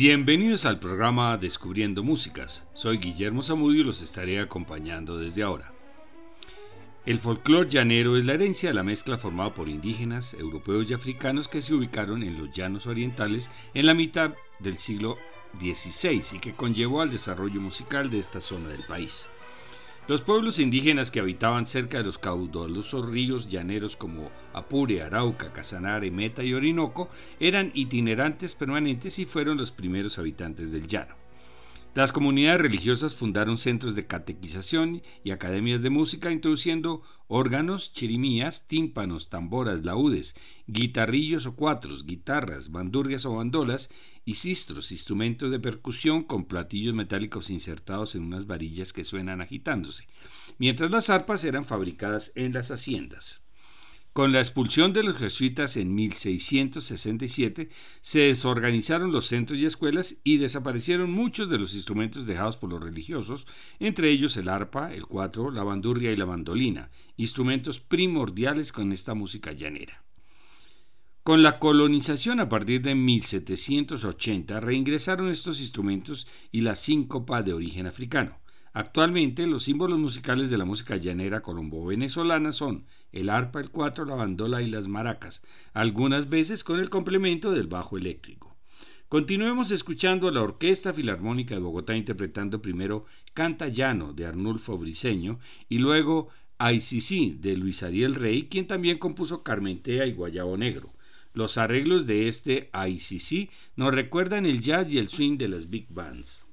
Bienvenidos al programa Descubriendo Músicas. Soy Guillermo Zamudio y los estaré acompañando desde ahora. El folclore llanero es la herencia de la mezcla formada por indígenas, europeos y africanos que se ubicaron en los llanos orientales en la mitad del siglo XVI y que conllevó al desarrollo musical de esta zona del país. Los pueblos indígenas que habitaban cerca de los caudalosos ríos llaneros como Apure, Arauca, Casanare, Meta y Orinoco eran itinerantes permanentes y fueron los primeros habitantes del llano. Las comunidades religiosas fundaron centros de catequización y academias de música introduciendo órganos, chirimías, tímpanos, tamboras, laúdes, guitarrillos o cuatros, guitarras, bandurrias o bandolas y sistros, instrumentos de percusión con platillos metálicos insertados en unas varillas que suenan agitándose, mientras las arpas eran fabricadas en las haciendas. Con la expulsión de los jesuitas en 1667, se desorganizaron los centros y escuelas y desaparecieron muchos de los instrumentos dejados por los religiosos, entre ellos el arpa, el cuatro, la bandurria y la mandolina, instrumentos primordiales con esta música llanera. Con la colonización a partir de 1780 reingresaron estos instrumentos y la síncopa de origen africano. Actualmente los símbolos musicales de la música llanera colombo-venezolana son el arpa, el cuatro, la bandola y las maracas, algunas veces con el complemento del bajo eléctrico. Continuemos escuchando a la Orquesta Filarmónica de Bogotá interpretando primero Canta Llano de Arnulfo Briceño y luego ICC de Luis Ariel Rey, quien también compuso Carmentea y Guayabo Negro. Los arreglos de este ICC nos recuerdan el jazz y el swing de las big bands.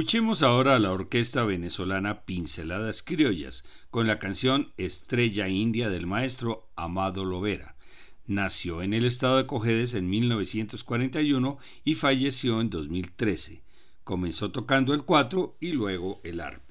Escuchemos ahora a la orquesta venezolana Pinceladas Criollas con la canción Estrella India del maestro Amado Lovera. Nació en el estado de Cojedes en 1941 y falleció en 2013. Comenzó tocando el cuatro y luego el arpa.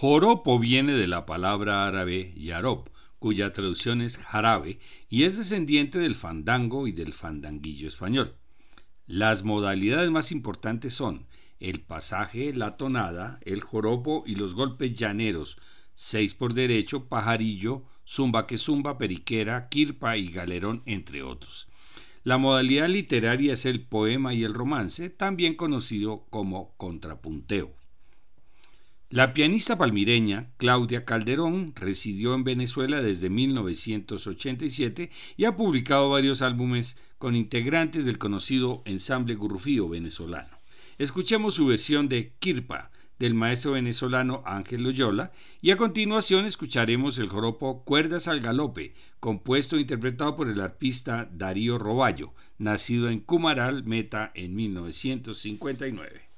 Joropo viene de la palabra árabe yarop, cuya traducción es jarabe y es descendiente del fandango y del fandanguillo español. Las modalidades más importantes son el pasaje, la tonada, el joropo y los golpes llaneros, seis por derecho, pajarillo, zumba que zumba, periquera, quirpa y galerón, entre otros. La modalidad literaria es el poema y el romance, también conocido como contrapunteo. La pianista palmireña Claudia Calderón residió en Venezuela desde 1987 y ha publicado varios álbumes con integrantes del conocido ensamble gurrufío venezolano. Escuchemos su versión de Kirpa del maestro venezolano Ángel Loyola y a continuación escucharemos el joropo Cuerdas al Galope, compuesto e interpretado por el arpista Darío Roballo, nacido en Cumaral, Meta, en 1959.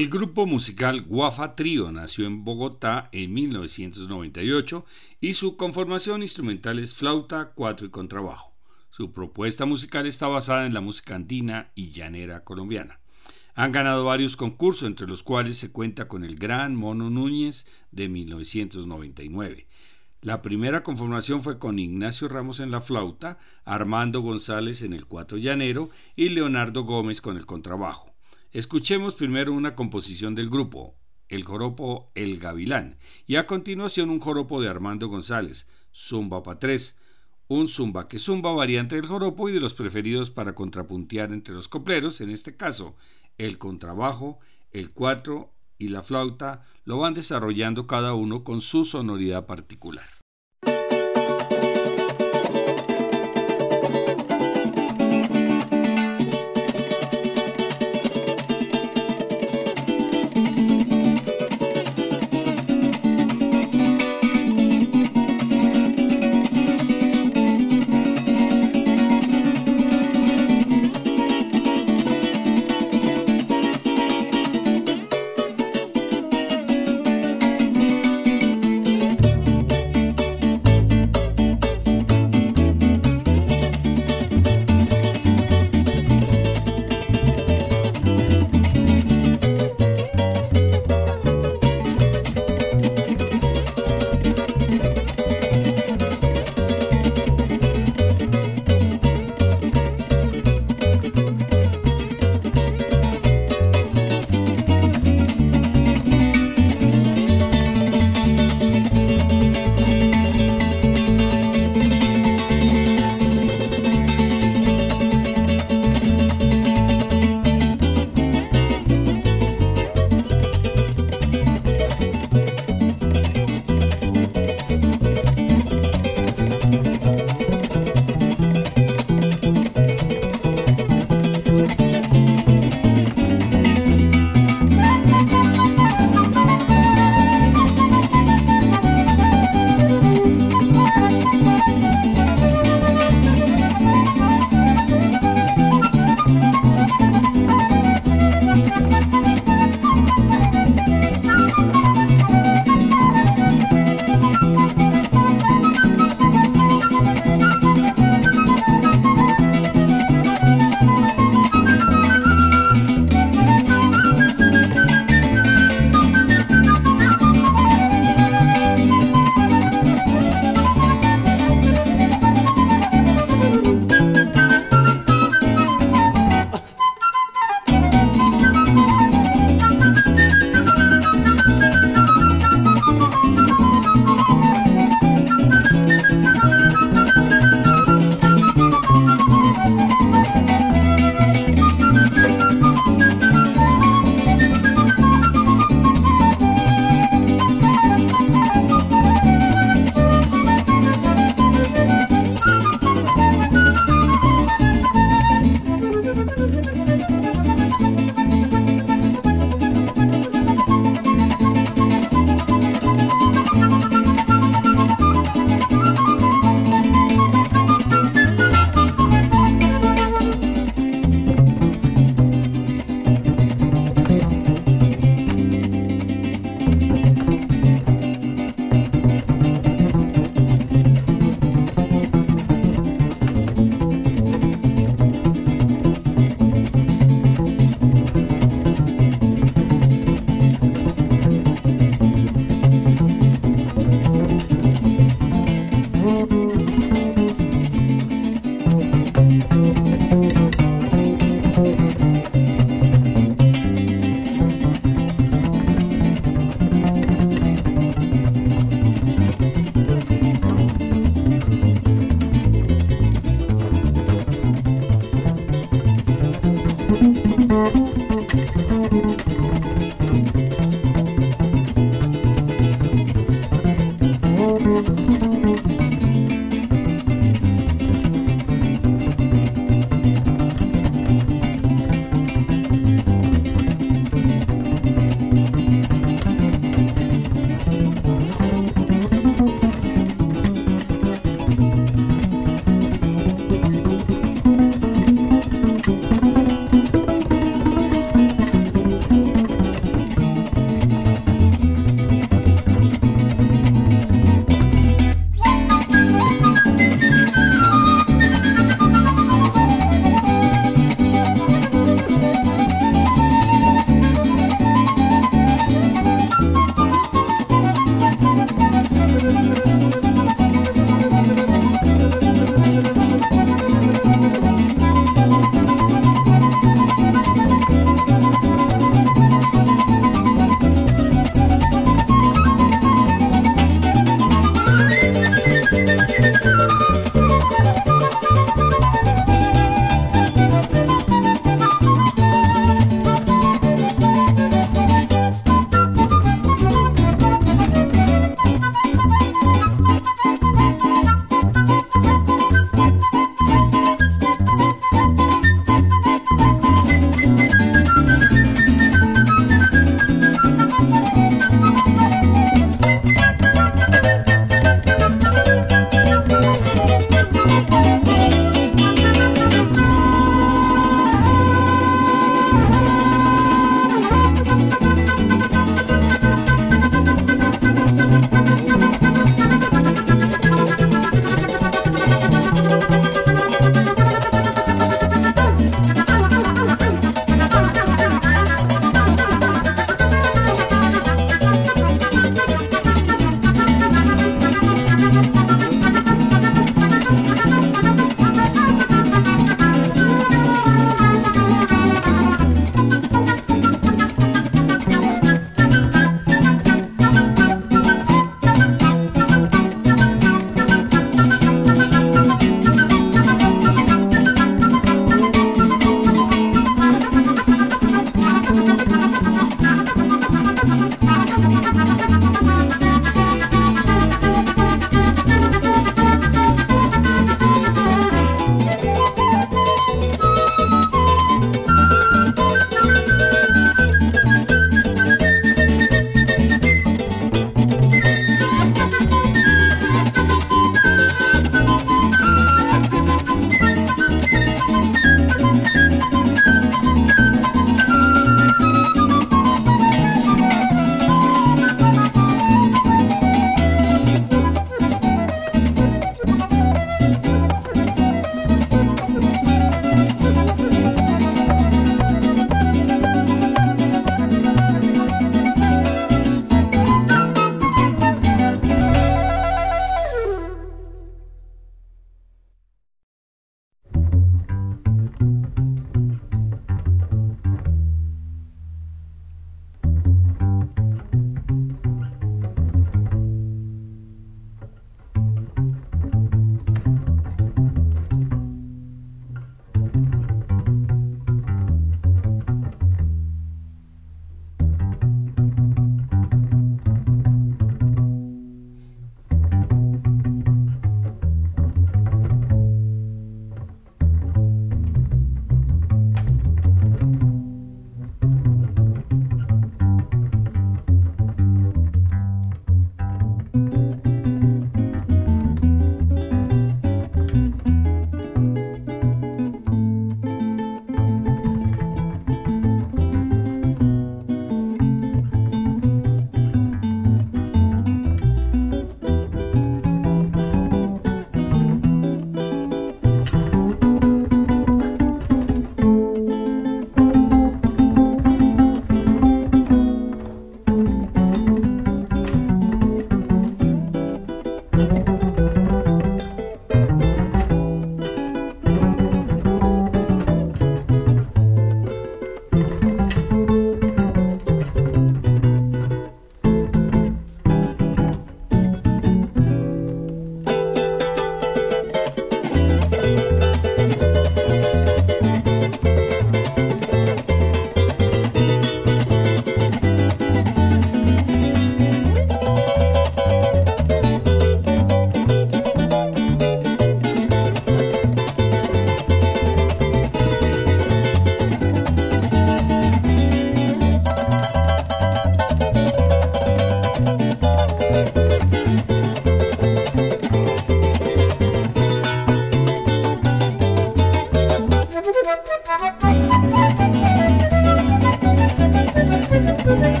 El grupo musical Guafa Trío nació en Bogotá en 1998 y su conformación instrumental es flauta, cuatro y contrabajo. Su propuesta musical está basada en la música andina y llanera colombiana. Han ganado varios concursos, entre los cuales se cuenta con el Gran Mono Núñez de 1999. La primera conformación fue con Ignacio Ramos en la flauta, Armando González en el cuatro llanero y Leonardo Gómez con el contrabajo. Escuchemos primero una composición del grupo, el joropo El Gavilán, y a continuación un joropo de Armando González, Zumba pa' tres, un zumba que zumba variante del joropo y de los preferidos para contrapuntear entre los copleros, en este caso el contrabajo, el cuatro y la flauta, lo van desarrollando cada uno con su sonoridad particular.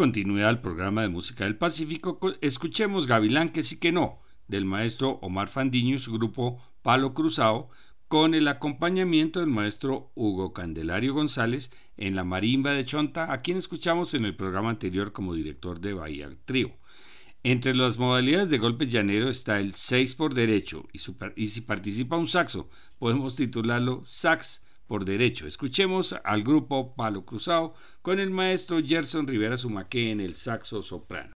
Continuidad al programa de música del Pacífico, escuchemos Gavilán que sí que no, del maestro Omar Fandiño y su grupo Palo Cruzado, con el acompañamiento del maestro Hugo Candelario González en la marimba de Chonta, a quien escuchamos en el programa anterior como director de Bahía Trío. Entre las modalidades de golpe llanero está el 6 por derecho y, y si participa un saxo, podemos titularlo sax por derecho. Escuchemos al grupo Palo Cruzado con el maestro Gerson Rivera Sumaque en el saxo soprano.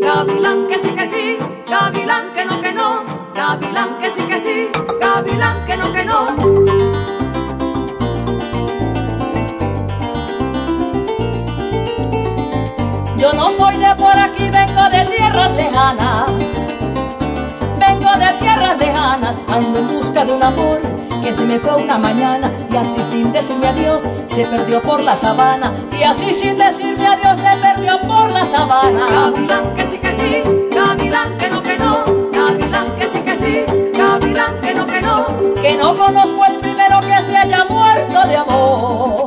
Gavilán que sí que sí, gavilán que no que no, gavilán que sí que sí, gavilán que no que no. Yo no soy de por aquí, vengo de tierras lejanas. Vengo de tierras lejanas, ando en busca de un amor que se me fue una mañana y así sin decirme adiós se perdió por la sabana y así sin decirme adiós se perdió por la sabana. Gavilán que sí que sí, gavilán que no que no, gavilán que sí que sí, gavilán que no que no, que no conozco el primero que se haya muerto de amor.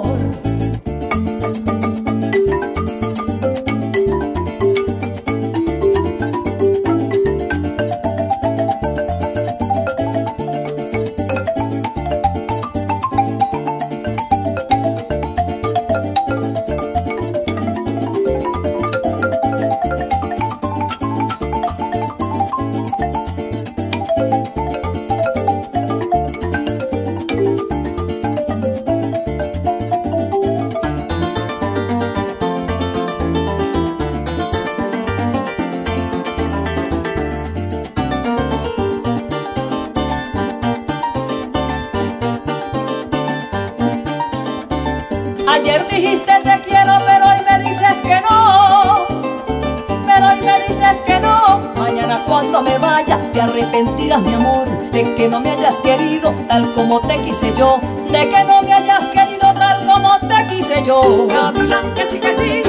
Tal como te quise yo, de que no me hayas querido tal como te quise yo. Gavilán que sí que sí,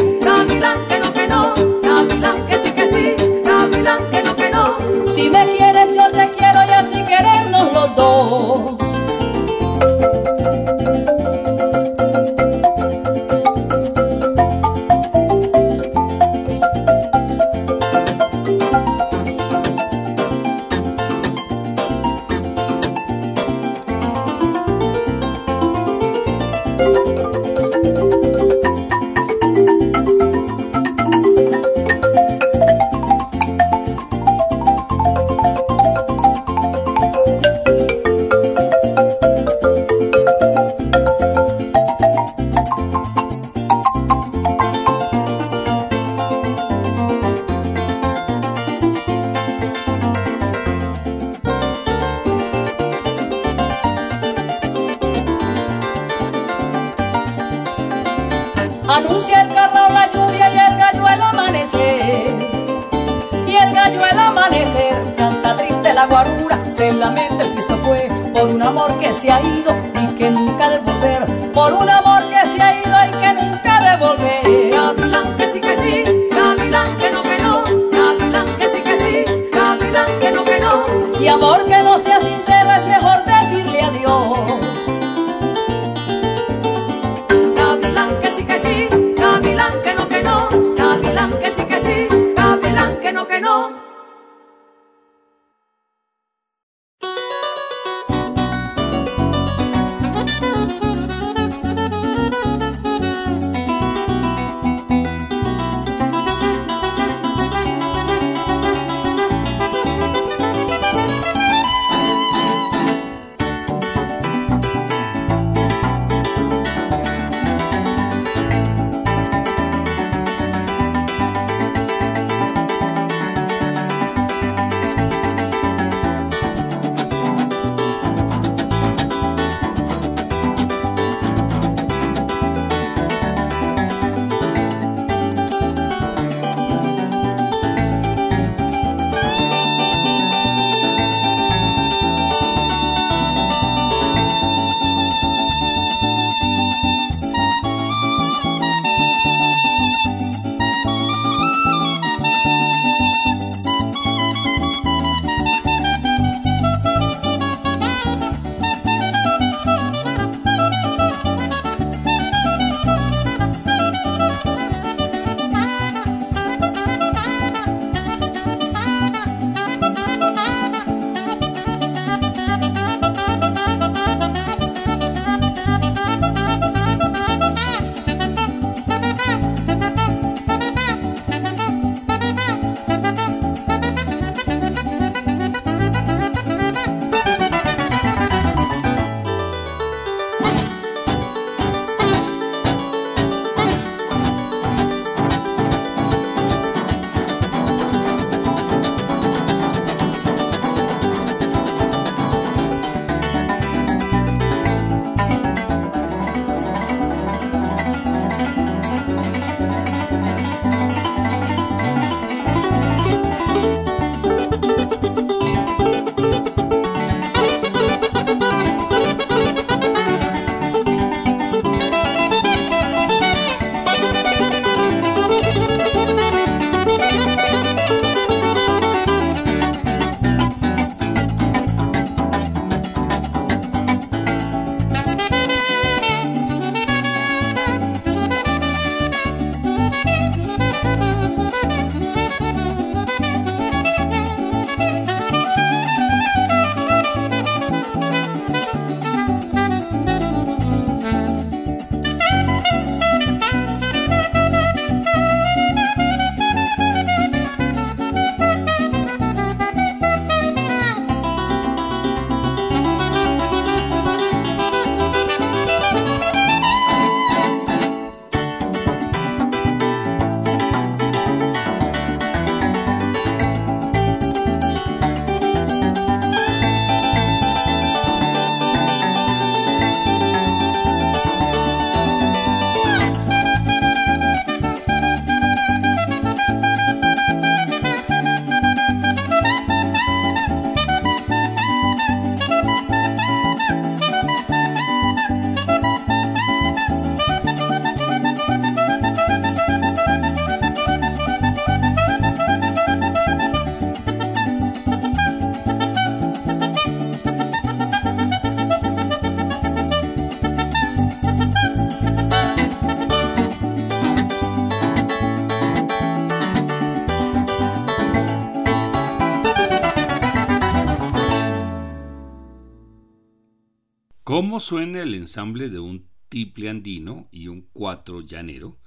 ¿Cómo suena el ensamble de un tiple andino y un cuatro llanero?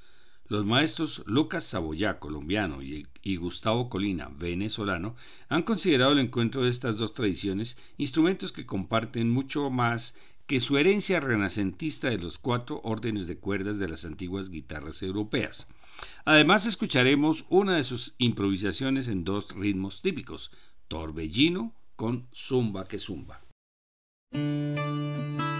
Los maestros Lucas Saboyá, colombiano, y, y, Gustavo Colina, venezolano, han considerado el encuentro de estas dos tradiciones instrumentos que comparten mucho más que su herencia renacentista de los cuatro órdenes de cuerdas de las antiguas guitarras europeas. Además escucharemos una de sus improvisaciones en dos ritmos típicos, torbellino con zumba que zumba. Música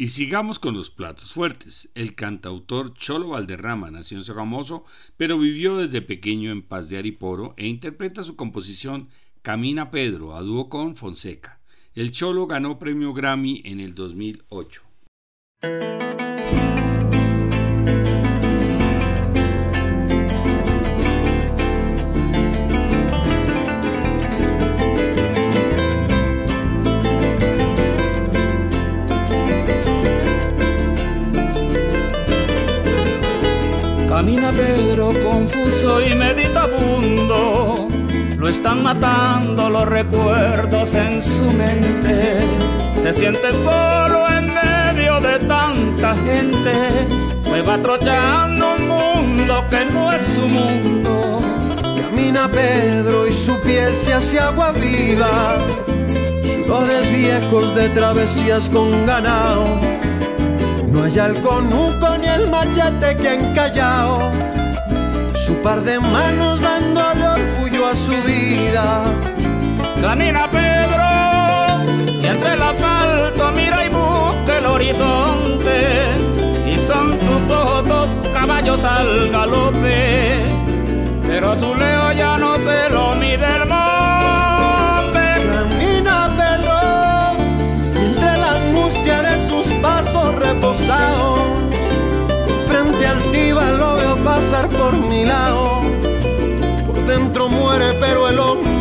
Y sigamos con los platos fuertes. El cantautor Cholo Valderrama nació en Sogamoso, pero vivió desde pequeño en Paz de Ariporo e interpreta su composición Camina Pedro a dúo con Fonseca. El Cholo ganó premio Grammy en el 2008. Pedro confuso y meditabundo, lo están matando los recuerdos en su mente. Se siente solo en medio de tanta gente, pues va trochando un mundo que no es su mundo. Camina Pedro y su piel se hace agua viva, sudores viejos de travesías con ganado no hay el conuco ni el machete que han callado. Su par de manos dándole orgullo a su vida. Camina Pedro y entre el asfalto mira y busca el horizonte. Y son sus ojos caballos al galope. Pero su leo ya no se lo mide el reposado. por mi lado. Por dentro muere, pero el hombre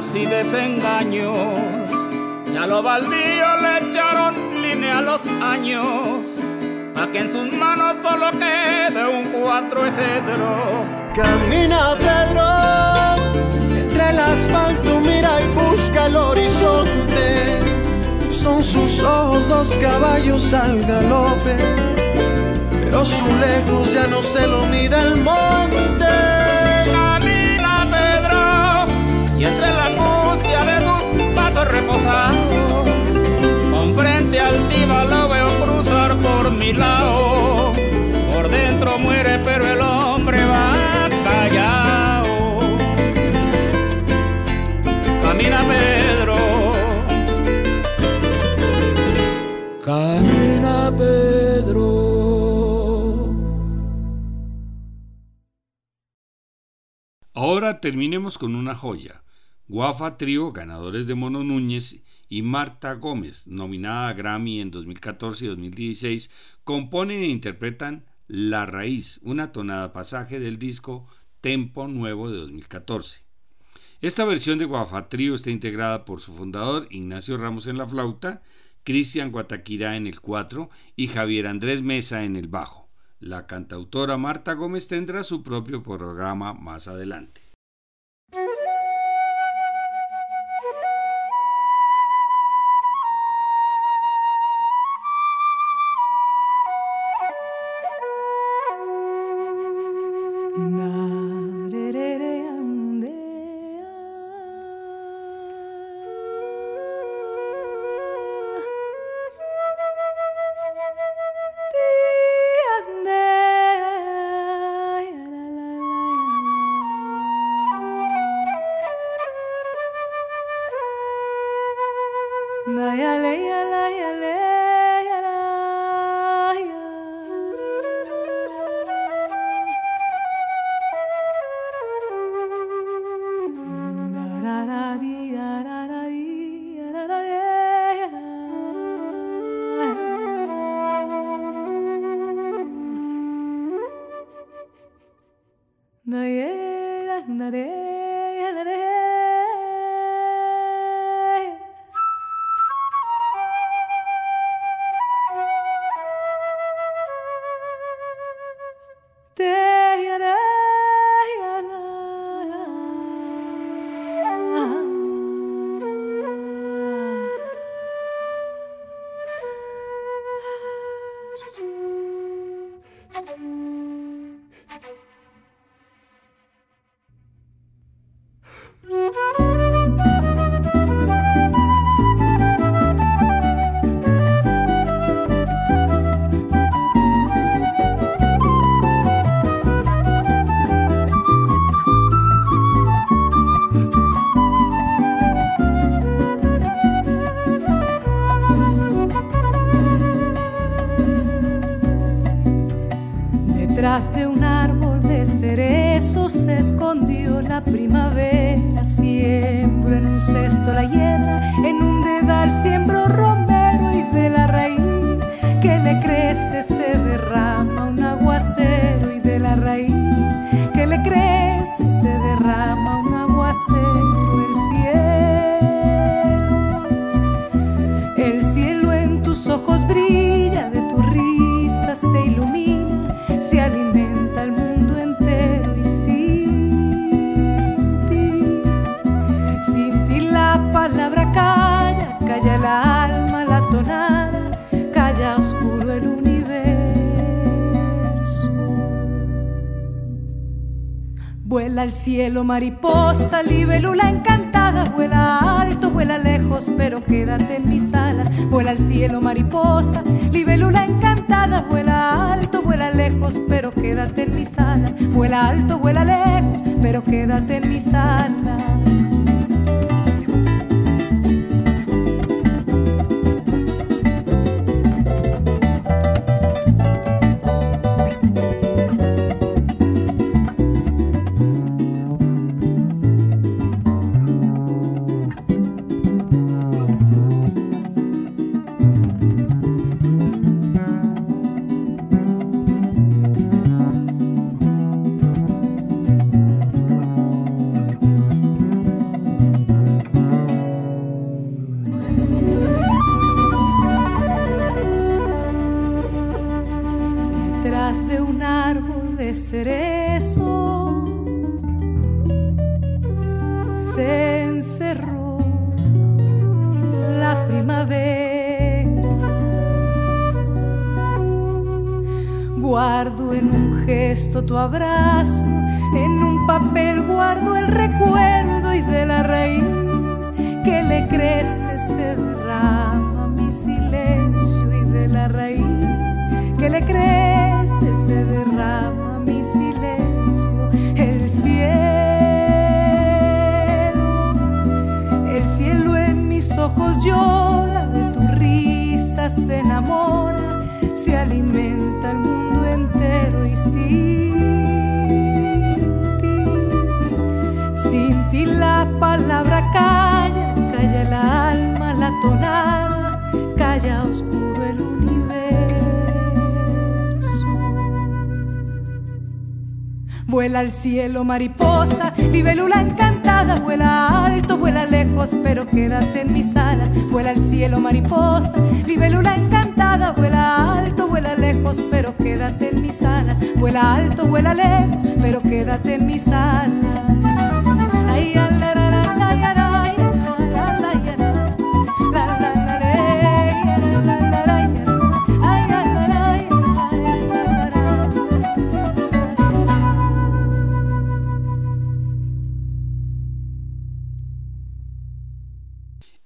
y desengaños. Ya lo baldío le echaron a los años, pa' que en sus manos solo quede un cuatro cedro. Camina Pedro, entre el asfalto mira y busca el horizonte. Son sus ojos dos caballos al galope, pero su lejos ya no se lo mide el monte. Reposados frente altiva la veo cruzar por mi lado. Por dentro muere, pero el hombre va callado. Camina Pedro. Camina Pedro. Ahora terminemos con una joya. Guafa Trío, ganadores de Mono Núñez y Marta Gómez, nominada a Grammy en 2014 y 2016, componen e interpretan La Raíz, una tonada pasaje del disco Tempo Nuevo de 2014. Esta versión de Guafatrío está integrada por su fundador Ignacio Ramos en la flauta, Cristian Guataquira en el cuatro y Javier Andrés Mesa en el bajo. La cantautora Marta Gómez tendrá su propio programa más adelante. Cielo mariposa, libélula encantada, vuela alto, vuela lejos, pero quédate en mis alas. Vuela al cielo mariposa, libélula encantada, vuela alto, vuela lejos, pero quédate en mis alas. Vuela alto, vuela lejos, pero quédate en mis alas. tu abraço. Vuela al cielo mariposa, libélula encantada, vuela alto, vuela lejos, pero quédate en mis alas. Vuela al cielo mariposa, libélula encantada, vuela alto, vuela lejos, pero quédate en mis alas. Vuela alto, vuela lejos, pero quédate en mis alas.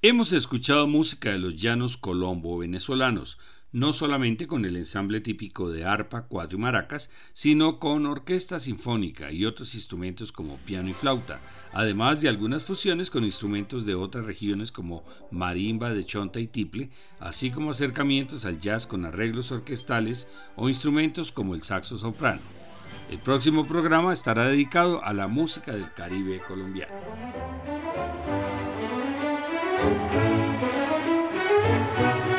Hemos escuchado música de los llanos colombo venezolanos, no solamente con el ensamble típico de arpa, cuatro y maracas, sino con orquesta sinfónica y otros instrumentos como piano y flauta, además de algunas fusiones con instrumentos de otras regiones como marimba de chonta y tiple, así como acercamientos al jazz con arreglos orquestales o instrumentos como el saxo soprano. El próximo programa estará dedicado a la música del Caribe colombiano. Thank you.